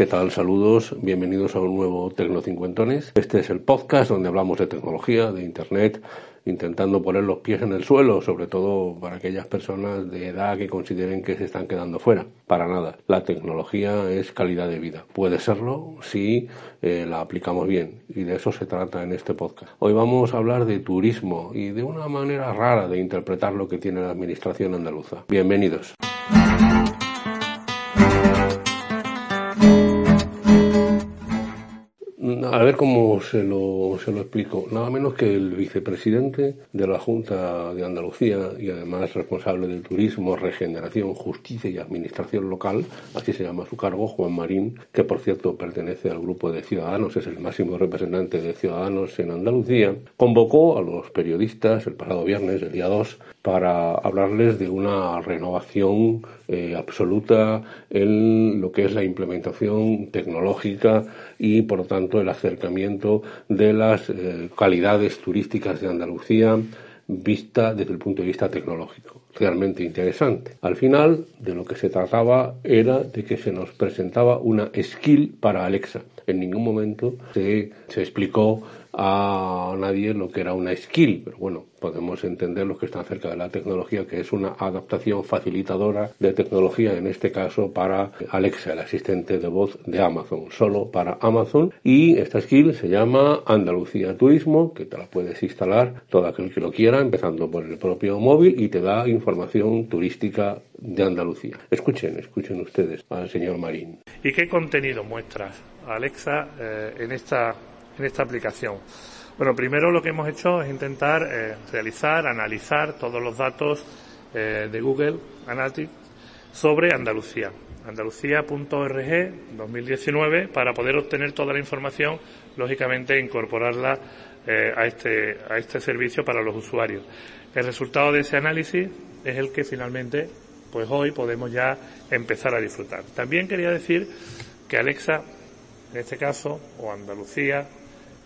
¿Qué tal? Saludos, bienvenidos a un nuevo Tecnocincuentones. Este es el podcast donde hablamos de tecnología, de Internet, intentando poner los pies en el suelo, sobre todo para aquellas personas de edad que consideren que se están quedando fuera. Para nada, la tecnología es calidad de vida. Puede serlo si eh, la aplicamos bien y de eso se trata en este podcast. Hoy vamos a hablar de turismo y de una manera rara de interpretar lo que tiene la administración andaluza. Bienvenidos. A ver cómo se lo, se lo explico. Nada menos que el vicepresidente de la Junta de Andalucía y además responsable del turismo, regeneración, justicia y administración local, así se llama su cargo, Juan Marín, que por cierto pertenece al grupo de Ciudadanos, es el máximo representante de Ciudadanos en Andalucía, convocó a los periodistas el pasado viernes, el día 2, para hablarles de una renovación eh, absoluta en lo que es la implementación tecnológica y, por lo tanto, el acercamiento de las eh, calidades turísticas de Andalucía vista desde el punto de vista tecnológico. Realmente interesante. Al final, de lo que se trataba era de que se nos presentaba una skill para Alexa. En ningún momento se, se explicó a nadie lo que era una skill, pero bueno, podemos entender los que están cerca de la tecnología que es una adaptación facilitadora de tecnología, en este caso para Alexa, el asistente de voz de Amazon, solo para Amazon. Y esta skill se llama Andalucía Turismo, que te la puedes instalar todo aquel que lo quiera, empezando por el propio móvil y te da información turística de Andalucía. Escuchen, escuchen ustedes al señor Marín. ¿Y qué contenido muestra Alexa eh, en esta en esta aplicación? Bueno, primero lo que hemos hecho es intentar eh, realizar, analizar todos los datos eh, de Google Analytics sobre Andalucía. Andalucía.org 2019 para poder obtener toda la información, lógicamente incorporarla eh, a, este, a este servicio para los usuarios. El resultado de ese análisis es el que finalmente, pues hoy podemos ya empezar a disfrutar. También quería decir que Alexa, en este caso, o Andalucía,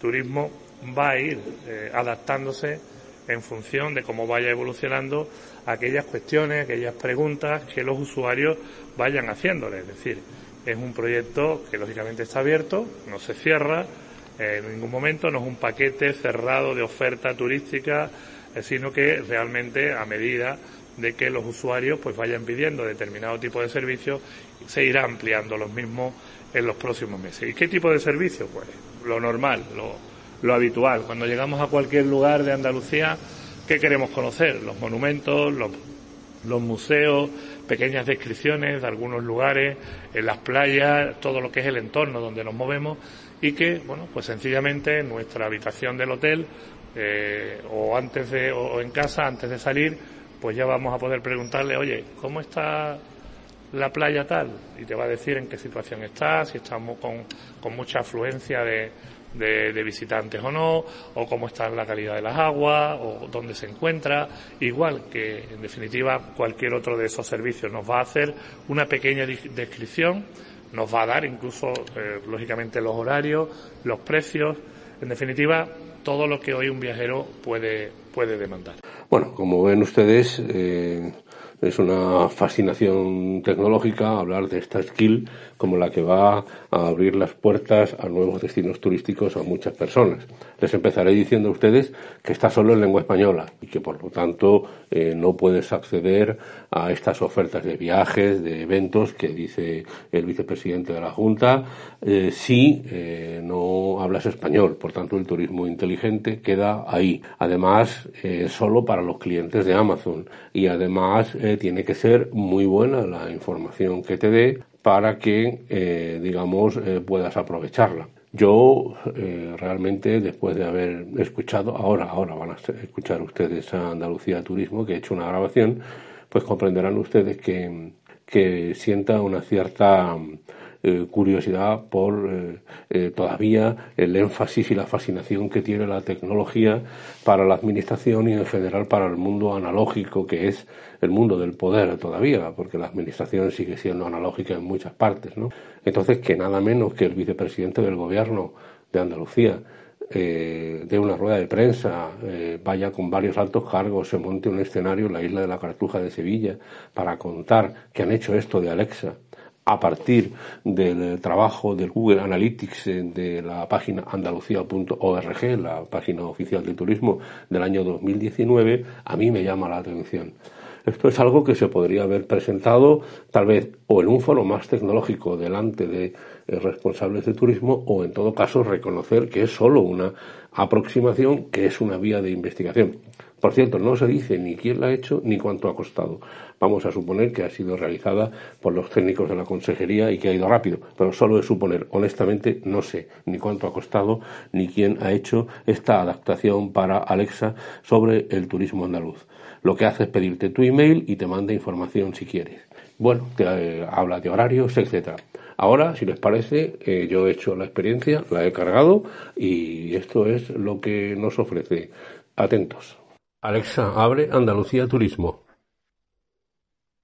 turismo va a ir eh, adaptándose en función de cómo vaya evolucionando aquellas cuestiones, aquellas preguntas que los usuarios vayan haciéndole. Es decir, es un proyecto que lógicamente está abierto, no se cierra eh, en ningún momento, no es un paquete cerrado de oferta turística, eh, sino que realmente a medida de que los usuarios pues vayan pidiendo determinado tipo de servicios, se irá ampliando los mismos en los próximos meses. ¿Y qué tipo de servicio? Pues lo normal, lo, lo habitual. Cuando llegamos a cualquier lugar de Andalucía, ¿qué queremos conocer? Los monumentos, los, los museos, pequeñas descripciones de algunos lugares, en las playas, todo lo que es el entorno donde nos movemos y que, bueno, pues sencillamente en nuestra habitación del hotel eh, o antes de, o en casa, antes de salir, pues ya vamos a poder preguntarle, oye, ¿cómo está la playa tal? Y te va a decir en qué situación está, si estamos con, con mucha afluencia de, de, visitantes o no, o cómo está la calidad de las aguas, o dónde se encuentra, igual que en definitiva cualquier otro de esos servicios nos va a hacer una pequeña descripción, nos va a dar incluso eh, lógicamente los horarios, los precios, en definitiva todo lo que hoy un viajero puede, puede demandar. Bueno, como ven ustedes, eh, es una fascinación tecnológica hablar de esta skill como la que va a abrir las puertas a nuevos destinos turísticos a muchas personas. Les empezaré diciendo a ustedes que está solo en lengua española y que por lo tanto eh, no puedes acceder a estas ofertas de viajes, de eventos que dice el vicepresidente de la Junta eh, si eh, no hablas español. Por tanto, el turismo inteligente queda ahí. Además, solo para los clientes de Amazon y además tiene que ser muy buena la información que te dé para que, eh, digamos, eh, puedas aprovecharla. Yo eh, realmente, después de haber escuchado, ahora, ahora van a escuchar ustedes a Andalucía Turismo, que he hecho una grabación, pues comprenderán ustedes que, que sienta una cierta curiosidad por todavía el énfasis y la fascinación que tiene la tecnología para la administración y en general para el mundo analógico que es el mundo del poder todavía, porque la administración sigue siendo analógica en muchas partes, ¿no? Entonces, que nada menos que el vicepresidente del gobierno de Andalucía eh, de una rueda de prensa, eh, vaya con varios altos cargos, se monte un escenario en la isla de la Cartuja de Sevilla para contar que han hecho esto de Alexa a partir del trabajo del Google Analytics eh, de la página andalucía.org, la página oficial de turismo del año 2019, a mí me llama la atención. Esto es algo que se podría haber presentado tal vez o en un foro más tecnológico delante de eh, responsables de turismo o en todo caso reconocer que es solo una aproximación, que es una vía de investigación. Por cierto, no se dice ni quién la ha hecho ni cuánto ha costado. Vamos a suponer que ha sido realizada por los técnicos de la consejería y que ha ido rápido, pero solo es suponer. Honestamente, no sé ni cuánto ha costado ni quién ha hecho esta adaptación para Alexa sobre el turismo andaluz. Lo que hace es pedirte tu email y te manda información si quieres. Bueno, te eh, habla de horarios, etcétera. Ahora, si les parece, eh, yo he hecho la experiencia, la he cargado y esto es lo que nos ofrece. Atentos. Alexa, abre Andalucía Turismo.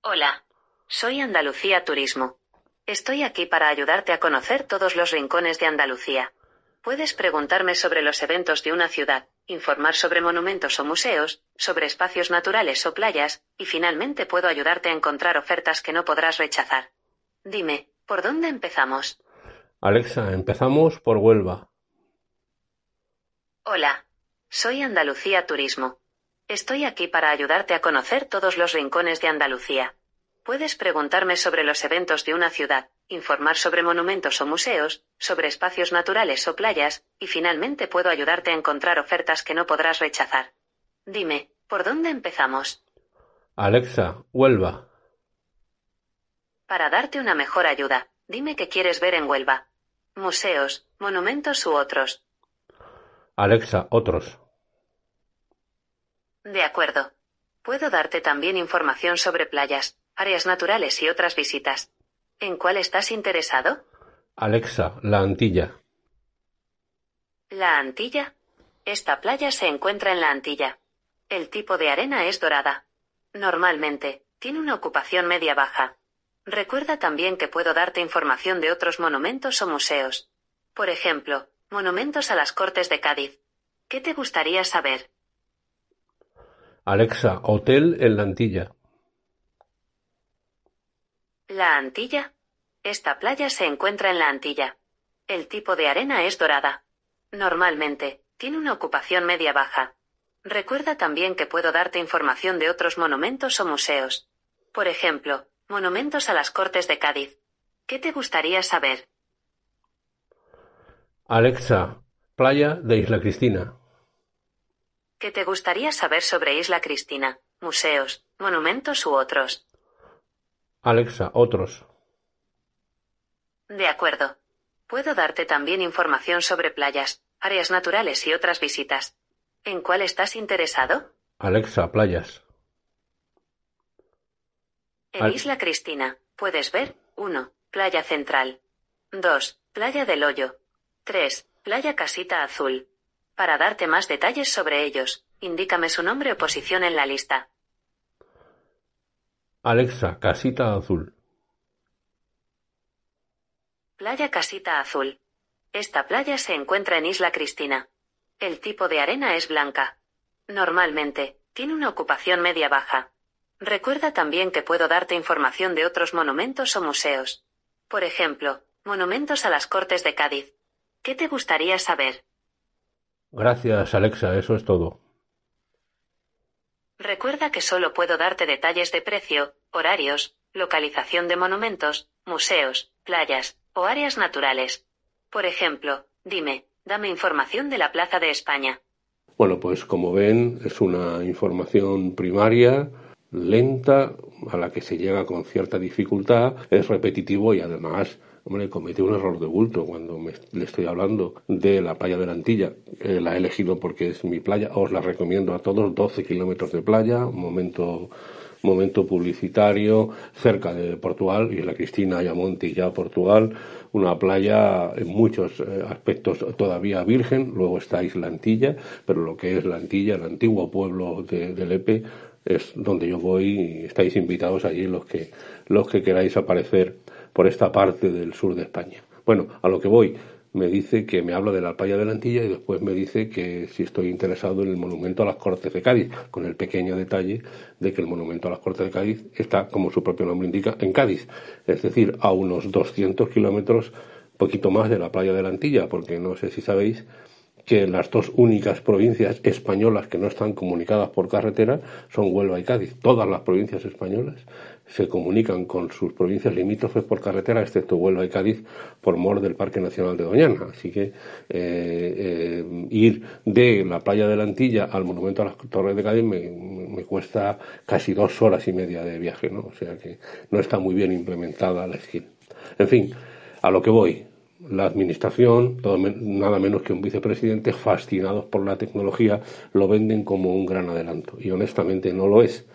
Hola, soy Andalucía Turismo. Estoy aquí para ayudarte a conocer todos los rincones de Andalucía. Puedes preguntarme sobre los eventos de una ciudad, informar sobre monumentos o museos, sobre espacios naturales o playas, y finalmente puedo ayudarte a encontrar ofertas que no podrás rechazar. Dime, ¿por dónde empezamos? Alexa, empezamos por Huelva. Hola, soy Andalucía Turismo. Estoy aquí para ayudarte a conocer todos los rincones de Andalucía. Puedes preguntarme sobre los eventos de una ciudad, informar sobre monumentos o museos, sobre espacios naturales o playas, y finalmente puedo ayudarte a encontrar ofertas que no podrás rechazar. Dime, ¿por dónde empezamos? Alexa, Huelva. Para darte una mejor ayuda, dime qué quieres ver en Huelva. Museos, monumentos u otros. Alexa, otros. De acuerdo. Puedo darte también información sobre playas, áreas naturales y otras visitas. ¿En cuál estás interesado? Alexa, la Antilla. La Antilla. Esta playa se encuentra en la Antilla. El tipo de arena es dorada. Normalmente, tiene una ocupación media-baja. Recuerda también que puedo darte información de otros monumentos o museos. Por ejemplo, monumentos a las Cortes de Cádiz. ¿Qué te gustaría saber? Alexa, hotel en la Antilla. La Antilla. Esta playa se encuentra en la Antilla. El tipo de arena es dorada. Normalmente, tiene una ocupación media-baja. Recuerda también que puedo darte información de otros monumentos o museos. Por ejemplo, monumentos a las Cortes de Cádiz. ¿Qué te gustaría saber? Alexa, playa de Isla Cristina. ¿Qué te gustaría saber sobre Isla Cristina, museos, monumentos u otros? Alexa, otros. De acuerdo. Puedo darte también información sobre playas, áreas naturales y otras visitas. ¿En cuál estás interesado? Alexa, playas. En Isla Cristina, puedes ver 1. Playa Central. 2. Playa del Hoyo. 3. Playa Casita Azul. Para darte más detalles sobre ellos, indícame su nombre o posición en la lista. Alexa, Casita Azul. Playa Casita Azul. Esta playa se encuentra en Isla Cristina. El tipo de arena es blanca. Normalmente, tiene una ocupación media-baja. Recuerda también que puedo darte información de otros monumentos o museos. Por ejemplo, monumentos a las Cortes de Cádiz. ¿Qué te gustaría saber? Gracias, Alexa, eso es todo. Recuerda que solo puedo darte detalles de precio, horarios, localización de monumentos, museos, playas o áreas naturales. Por ejemplo, dime, dame información de la Plaza de España. Bueno, pues como ven, es una información primaria, lenta, a la que se llega con cierta dificultad, es repetitivo y además Hombre, cometí un error de bulto cuando le estoy hablando de la playa de la Antilla. Eh, la he elegido porque es mi playa. Os la recomiendo a todos. 12 kilómetros de playa, momento, momento publicitario, cerca de Portugal y la Cristina Ayamonte ya Portugal. Una playa en muchos eh, aspectos todavía virgen. Luego está Isla Antilla, pero lo que es la Antilla, el antiguo pueblo de, de Lepe, es donde yo voy y estáis invitados allí los que, los que queráis aparecer por esta parte del sur de España. Bueno, a lo que voy, me dice que me habla de la playa de la Antilla y después me dice que si estoy interesado en el monumento a las Cortes de Cádiz, con el pequeño detalle de que el monumento a las Cortes de Cádiz está, como su propio nombre indica, en Cádiz, es decir, a unos 200 kilómetros, poquito más de la playa de la Antilla, porque no sé si sabéis que las dos únicas provincias españolas que no están comunicadas por carretera son Huelva y Cádiz. Todas las provincias españolas se comunican con sus provincias limítrofes por carretera, excepto Huelva y Cádiz, por mor del Parque Nacional de Doñana. Así que eh, eh, ir de la playa de la Antilla al Monumento a las Torres de Cádiz me, cuesta casi dos horas y media de viaje, ¿no? O sea que no está muy bien implementada la esquina. En fin, a lo que voy. La administración, nada menos que un vicepresidente, fascinados por la tecnología, lo venden como un gran adelanto. Y honestamente no lo es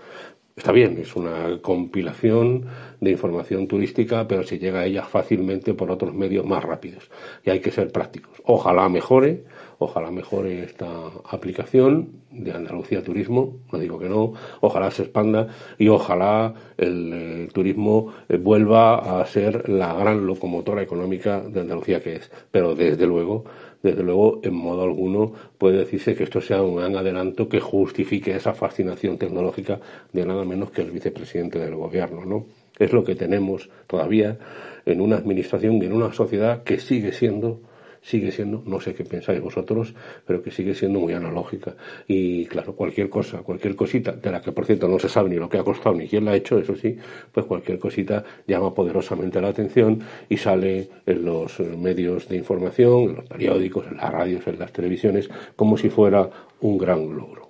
Está bien, es una compilación de información turística, pero se llega a ella fácilmente por otros medios más rápidos. Y hay que ser prácticos. Ojalá mejore, ojalá mejore esta aplicación de Andalucía Turismo, no digo que no, ojalá se expanda y ojalá el, eh, turismo eh, vuelva a ser la gran locomotora económica de Andalucía que es. Pero desde luego desde luego, en modo alguno puede decirse que esto sea un gran adelanto que justifique esa fascinación tecnológica de nada menos que el vicepresidente del gobierno, ¿no? Es lo que tenemos todavía en una administración y en una sociedad que sigue siendo sigue siendo, no sé qué pensáis vosotros, pero que sigue siendo muy analógica. Y claro, cualquier cosa, cualquier cosita, de la que por cierto no se sabe ni lo que ha costado ni quién la ha hecho, eso sí, pues cualquier cosita llama poderosamente la atención y sale en los medios de información, en los periódicos, en las radios, en las televisiones, como si fuera un gran logro.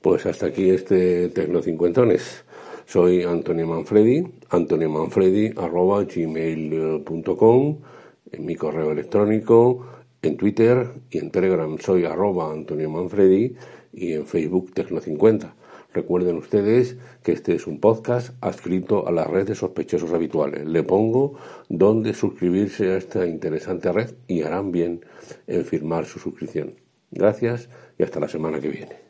Pues hasta aquí este Tecno Cincuentones. Soy Antonio Manfredi, antoniomanfredi.gmail.com, en mi correo electrónico, en Twitter y en Telegram soy arroba Antonio Manfredi y en Facebook Tecno50. Recuerden ustedes que este es un podcast adscrito a la red de sospechosos habituales. Le pongo dónde suscribirse a esta interesante red y harán bien en firmar su suscripción. Gracias y hasta la semana que viene.